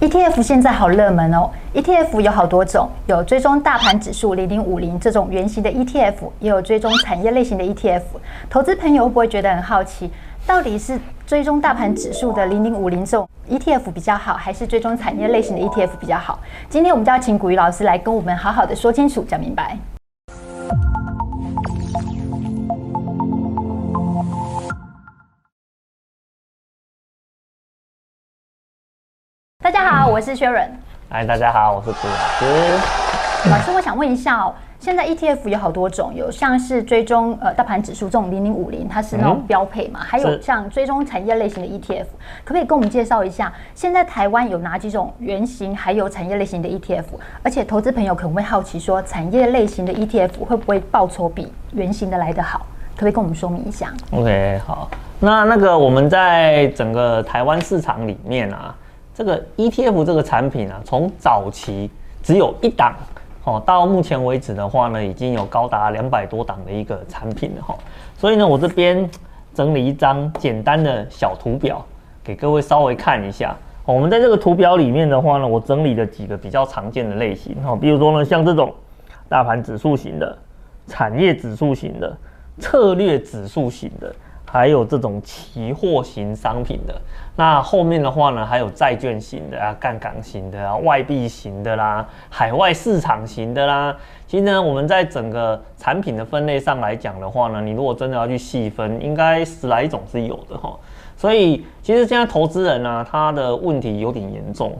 ETF 现在好热门哦，ETF 有好多种，有追踪大盘指数零零五零这种圆形的 ETF，也有追踪产业类型的 ETF。投资朋友会不会觉得很好奇，到底是追踪大盘指数的零零五零这种 ETF 比较好，还是追踪产业类型的 ETF 比较好？今天我们就要请古鱼老师来跟我们好好的说清楚、讲明白。家好，我是薛润。嗨，大家好，我是朱老师。老师，我想问一下哦，现在 ETF 有好多种，有像是追踪呃大盘指数这种零零五零，它是那种标配嘛？嗯、还有像追踪产业类型的 ETF，可不可以跟我们介绍一下？现在台湾有哪几种原型，还有产业类型的 ETF？而且投资朋友可能会好奇说，产业类型的 ETF 会不会报酬比原型的来得好？可不可以跟我们说明一下？OK，好，那那个我们在整个台湾市场里面啊。这个 ETF 这个产品啊，从早期只有一档，哦，到目前为止的话呢，已经有高达两百多档的一个产品了哈。所以呢，我这边整理一张简单的小图表，给各位稍微看一下。我们在这个图表里面的话呢，我整理了几个比较常见的类型哈，比如说呢，像这种大盘指数型的、产业指数型的、策略指数型的。还有这种期货型商品的，那后面的话呢，还有债券型的啊、杠杆型的啊、外币型的啦、海外市场型的啦。其实呢，我们在整个产品的分类上来讲的话呢，你如果真的要去细分，应该十来种是有的哈。所以其实现在投资人呢、他的问题有点严重，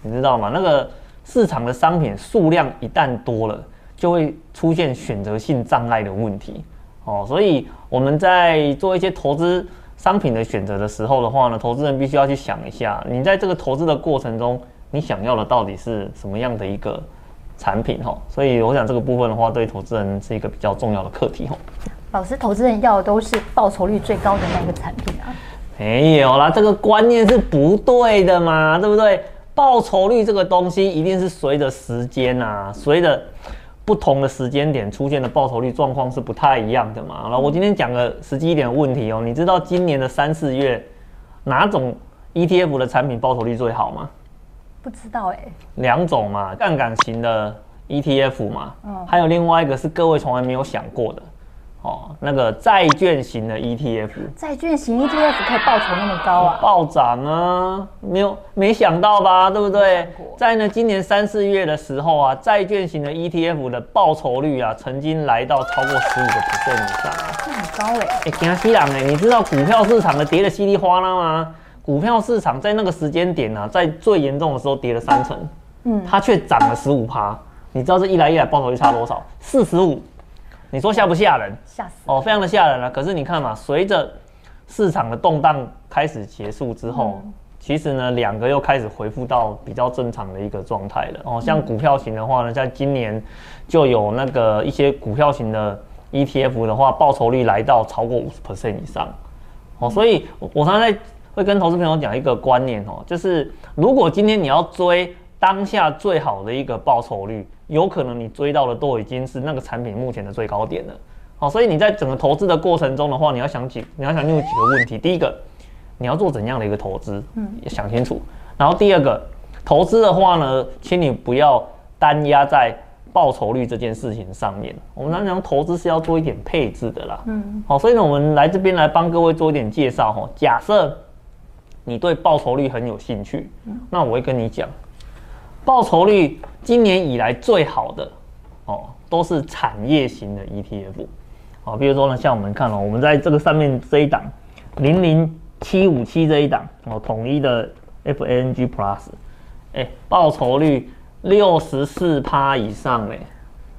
你知道吗？那个市场的商品数量一旦多了，就会出现选择性障碍的问题。哦，所以我们在做一些投资商品的选择的时候的话呢，投资人必须要去想一下，你在这个投资的过程中，你想要的到底是什么样的一个产品哈？所以我想这个部分的话，对投资人是一个比较重要的课题哈。老师，投资人要的都是报酬率最高的那个产品啊？没有啦，这个观念是不对的嘛，对不对？报酬率这个东西一定是随着时间啊，随着。不同的时间点出现的报酬率状况是不太一样的嘛？然后我今天讲个实际一点的问题哦，你知道今年的三四月哪种 ETF 的产品报酬率最好吗？不知道哎。两种嘛，杠杆型的 ETF 嘛，还有另外一个是各位从来没有想过的。哦，那个债券型的 ETF，债券型 ETF 可以报酬那么高啊？暴涨啊！没有没想到吧？对不对？在呢今年三四月的时候啊，债券型的 ETF 的报酬率啊，曾经来到超过十五个 percent 以上啊，这很高哎！哎，惊死人哎！你知道股票市场的跌得稀里哗啦吗？股票市场在那个时间点呢、啊，在最严重的时候跌了三成，嗯，它却涨了十五趴。你知道这一来一来报酬率差多少？四十五。你说吓不吓人？吓死哦，非常的吓人啊！可是你看嘛，随着市场的动荡开始结束之后，嗯、其实呢，两个又开始恢复到比较正常的一个状态了。哦，像股票型的话呢，在今年就有那个一些股票型的 ETF 的话，报酬率来到超过五十 percent 以上。哦，所以我常常在会跟投资朋友讲一个观念哦，就是如果今天你要追当下最好的一个报酬率。有可能你追到的都已经是那个产品目前的最高点了，好，所以你在整个投资的过程中的话，你要想几，你要想清楚几个问题。第一个，你要做怎样的一个投资，嗯，想清楚。然后第二个，投资的话呢，请你不要单压在报酬率这件事情上面。我们常讲投资是要做一点配置的啦，嗯，好，所以呢，我们来这边来帮各位做一点介绍哈。假设你对报酬率很有兴趣，那我会跟你讲。报酬率今年以来最好的哦，都是产业型的 ETF，好，比如说呢，像我们看哦，我们在这个上面这一档零零七五七这一档哦，统一的 FANG Plus，哎，报酬率六十四趴以上嘞，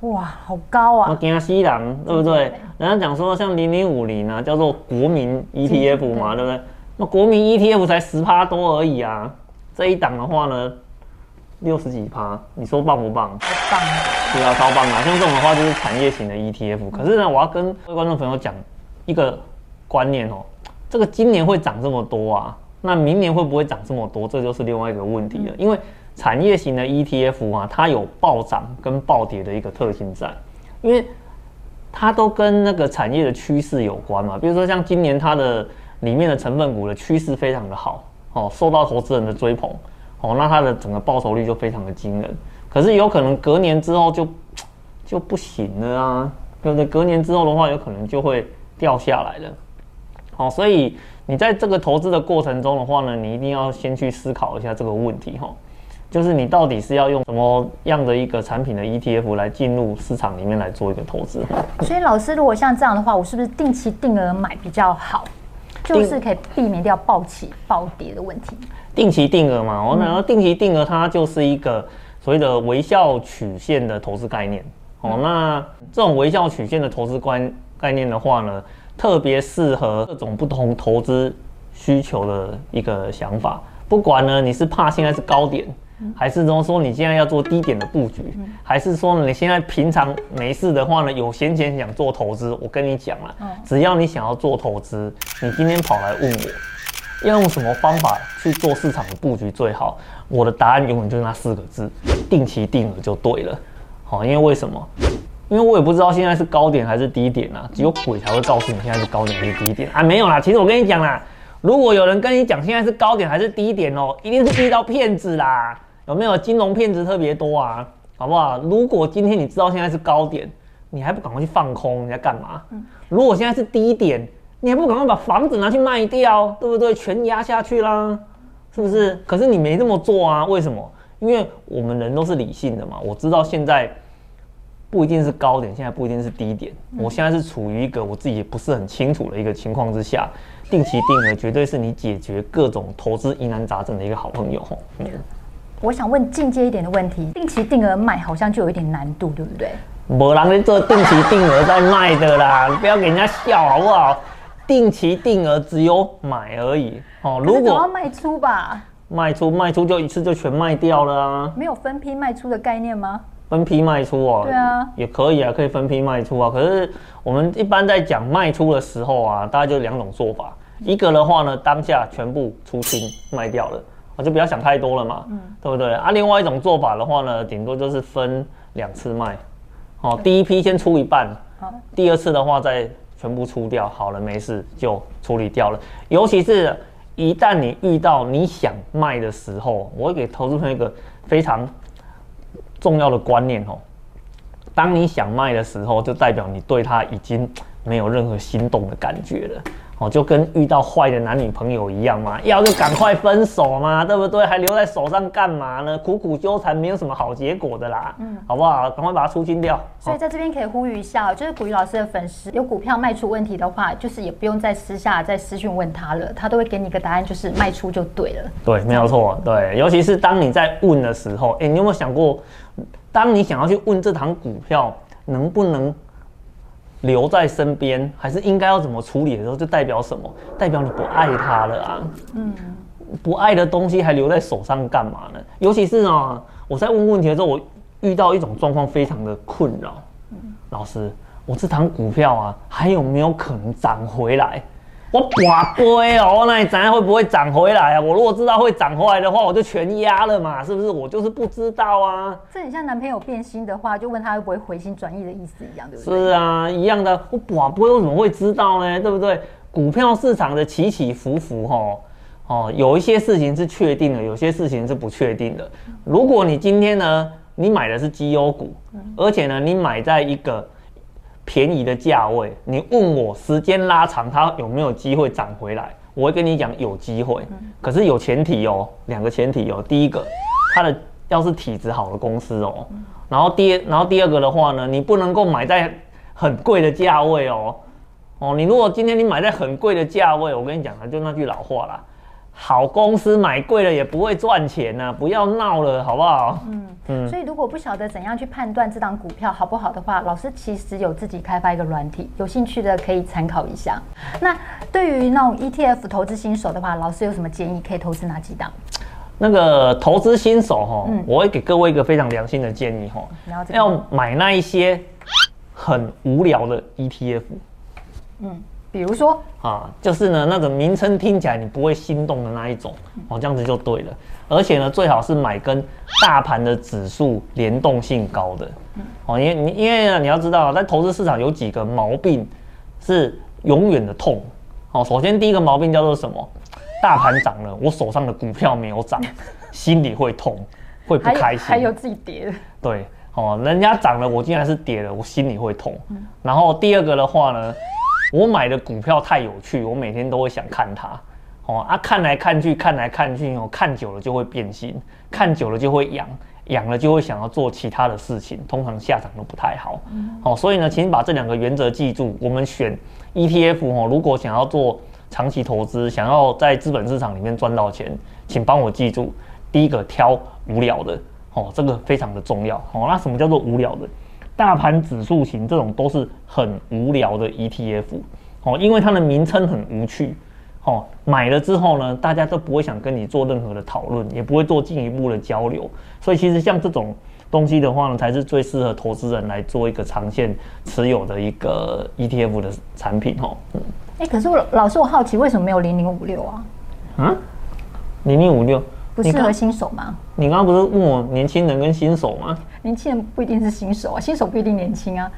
哇，好高啊！我惊死人，对不对？人家讲说像零零五零啊，叫做国民 ETF 嘛，对不对？那国民 ETF 才十趴多而已啊，这一档的话呢？六十几趴，你说棒不棒？超棒！对啊，超棒啊！像这种的话就是产业型的 ETF。可是呢，我要跟各位观众朋友讲一个观念哦，这个今年会涨这么多啊，那明年会不会涨这么多？这就是另外一个问题了。因为产业型的 ETF 啊，它有暴涨跟暴跌的一个特性在，因为它都跟那个产业的趋势有关嘛。比如说像今年它的里面的成分股的趋势非常的好哦，受到投资人的追捧。哦，那它的整个报酬率就非常的惊人。可是有可能隔年之后就就不行了啊，对不对？隔年之后的话，有可能就会掉下来了。好，所以你在这个投资的过程中的话呢，你一定要先去思考一下这个问题哈，就是你到底是要用什么样的一个产品的 ETF 来进入市场里面来做一个投资。所以老师，如果像这样的话，我是不是定期定额买比较好？就是可以避免掉暴起暴跌的问题。定期定额嘛，我然后定期定额它就是一个。所谓的微笑曲线的投资概念，哦，那这种微笑曲线的投资观概念的话呢，特别适合各种不同投资需求的一个想法。不管呢你是怕现在是高点，还是说说你现在要做低点的布局，还是说你现在平常没事的话呢有闲钱想做投资，我跟你讲了，只要你想要做投资，你今天跑来问我，要用什么方法去做市场的布局最好？我的答案永远就是那四个字：定期定额就对了。好，因为为什么？因为我也不知道现在是高点还是低点啊，只有鬼才会告诉你现在是高点还是低点啊。没有啦，其实我跟你讲啦，如果有人跟你讲现在是高点还是低点哦，一定是遇到骗子啦。有没有金融骗子特别多啊？好不好？如果今天你知道现在是高点，你还不赶快去放空？你在干嘛？如果现在是低点，你还不赶快把房子拿去卖掉？对不对？全压下去啦。是不是？可是你没这么做啊？为什么？因为我们人都是理性的嘛。我知道现在不一定是高点，现在不一定是低点。我现在是处于一个我自己不是很清楚的一个情况之下，定期定额绝对是你解决各种投资疑难杂症的一个好朋友。嗯，我想问进阶一点的问题，定期定额卖好像就有一点难度，对不对？没人在做定期定额在卖的啦，你不要给人家笑好不好？定期定额只有买而已哦。如果要卖出吧，卖出卖出就一次就全卖掉了啊。没有分批卖出的概念吗？分批卖出哦，对啊，也可以啊，可以分批卖出啊。可是我们一般在讲卖出的时候啊，大概就两种做法。一个的话呢，当下全部出清卖掉了，我就不要想太多了嘛，嗯，对不对啊？另外一种做法的话呢，顶多就是分两次卖，哦，第一批先出一半，第二次的话再。全部出掉，好了，没事就处理掉了。尤其是一旦你遇到你想卖的时候，我会给投资朋友一个非常重要的观念哦。当你想卖的时候，就代表你对它已经没有任何心动的感觉了。哦，就跟遇到坏的男女朋友一样嘛，要就赶快分手嘛，对不对？还留在手上干嘛呢？苦苦纠缠没有什么好结果的啦，嗯，好不好？赶快把它出清掉。所以在这边可以呼吁一下，就是古雨老师的粉丝有股票卖出问题的话，就是也不用再私下再私讯问他了，他都会给你一个答案，就是卖出就对了。对，没有错。对，尤其是当你在问的时候，哎，你有没有想过，当你想要去问这堂股票能不能？留在身边，还是应该要怎么处理的时候，就代表什么？代表你不爱他了啊！嗯，不爱的东西还留在手上干嘛呢？尤其是呢，我在问问题的时候，我遇到一种状况非常的困扰。老师，我这堂股票啊，还有没有可能涨回来？我寡龟哦，那你怎样会不会涨回来啊？我如果知道会涨回来的话，我就全压了嘛，是不是？我就是不知道啊。这很像男朋友变心的话，就问他会不会回心转意的意思一样，对不对？是啊，一样的。我寡龟为什么会知道呢？对不对？股票市场的起起伏伏，哦，哦，有一些事情是确定的，有些事情是不确定的。如果你今天呢，你买的是绩优股，而且呢，你买在一个。便宜的价位，你问我时间拉长它有没有机会涨回来？我会跟你讲有机会，可是有前提哦，两个前提哦。第一个，它的要是体质好的公司哦，然后第然后第二个的话呢，你不能够买在很贵的价位哦。哦，你如果今天你买在很贵的价位，我跟你讲啊，就那句老话啦。好公司买贵了也不会赚钱呐、啊，不要闹了，好不好？嗯嗯。所以如果不晓得怎样去判断这档股票好不好的话，老师其实有自己开发一个软体，有兴趣的可以参考一下。那对于那种 ETF 投资新手的话，老师有什么建议？可以投资哪几档？那个投资新手哈，我会给各位一个非常良心的建议哈，要买那一些很无聊的 ETF。嗯。比如说啊，就是呢，那个名称听起来你不会心动的那一种，哦，这样子就对了。而且呢，最好是买跟大盘的指数联动性高的，哦，因为你因为呢，你要知道，在投资市场有几个毛病是永远的痛。哦，首先第一个毛病叫做什么？大盘涨了，我手上的股票没有涨。心里会痛，会不开心。还有，自己跌的。对，哦，人家涨了，我竟然是跌了，我心里会痛。嗯、然后第二个的话呢，我买的股票太有趣，我每天都会想看它。哦啊，看来看去，看来看去，哦，看久了就会变心，看久了就会痒。痒了就会想要做其他的事情，通常下场都不太好。嗯、哦，所以呢，请把这两个原则记住。我们选 ETF 哦，如果想要做长期投资，想要在资本市场里面赚到钱，请帮我记住，第一个挑无聊的哦，这个非常的重要哦。那什么叫做无聊的？大盘指数型这种都是很无聊的 ETF 哦，因为它的名称很无趣。哦，买了之后呢，大家都不会想跟你做任何的讨论，也不会做进一步的交流。所以其实像这种东西的话呢，才是最适合投资人来做一个长线持有的一个 ETF 的产品哦。嗯，哎、欸，可是我老师，我好奇为什么没有零零五六啊？嗯？零零五六不适合新手吗？你刚刚不是问我年轻人跟新手吗？年轻人不一定是新手啊，新手不一定年轻啊，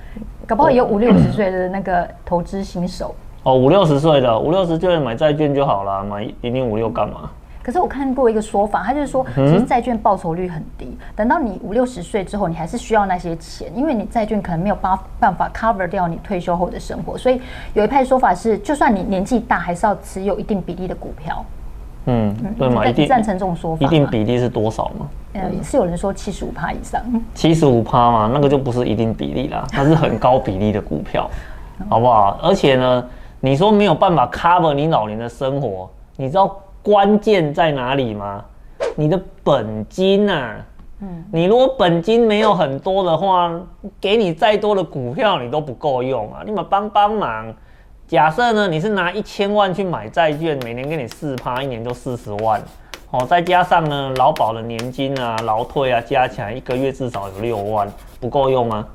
搞不好也有五六十岁的那个投资新手。哦，五六十岁的，五六十岁买债券就好了，买零零五六干嘛？可是我看过一个说法，他就是说，其实债券报酬率很低，嗯、等到你五六十岁之后，你还是需要那些钱，因为你债券可能没有办办法 cover 掉你退休后的生活，所以有一派说法是，就算你年纪大，还是要持有一定比例的股票。嗯，对嘛？一定赞成这种说法？一定比例是多少嘛？呃、嗯，是有人说七十五趴以上。七十五趴嘛，那个就不是一定比例啦，它是很高比例的股票，好不好？而且呢。你说没有办法 cover 你老年的生活，你知道关键在哪里吗？你的本金啊，嗯，你如果本金没有很多的话，给你再多的股票你都不够用啊！你们帮帮忙。假设呢，你是拿一千万去买债券，每年给你四趴，一年就四十万，哦，再加上呢劳保的年金啊、劳退啊，加起来一个月至少有六万，不够用吗？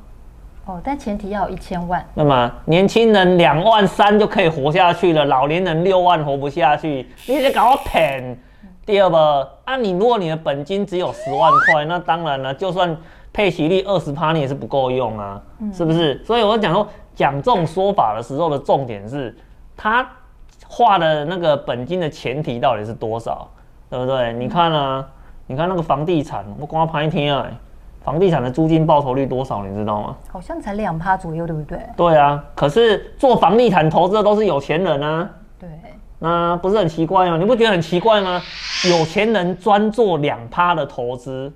哦，但前提要有一千万。那么年轻人两万三就可以活下去了，老年人六万活不下去，你得搞我骗。第二个，啊，你如果你的本金只有十万块，那当然了，就算配息率二十趴，你也是不够用啊，是不是？所以我讲说，讲这种说法的时候的重点是，他画的那个本金的前提到底是多少，对不对？你看啊，你看那个房地产，我光拍一天啊。房地产的租金报酬率多少？你知道吗？好像才两趴左右，对不对？对啊，可是做房地产投资的都是有钱人啊。对，那不是很奇怪吗？你不觉得很奇怪吗？有钱人专做两趴的投资，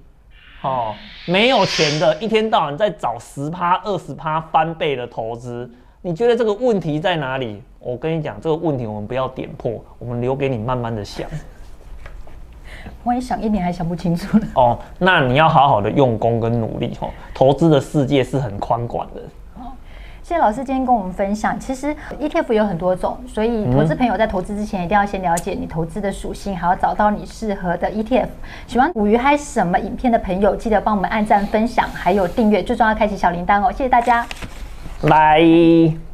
哦，没有钱的一天到晚在找十趴、二十趴翻倍的投资。你觉得这个问题在哪里？我跟你讲，这个问题我们不要点破，我们留给你慢慢的想。万一想一年还想不清楚呢？哦，那你要好好的用功跟努力哦。投资的世界是很宽广的。好，谢谢老师今天跟我们分享。其实 ETF 有很多种，所以投资朋友在投资之前一定要先了解你投资的属性，还要找到你适合的 ETF。喜欢捕鱼嗨什么影片的朋友，记得帮我们按赞、分享，还有订阅，最重要开启小铃铛哦。谢谢大家，拜。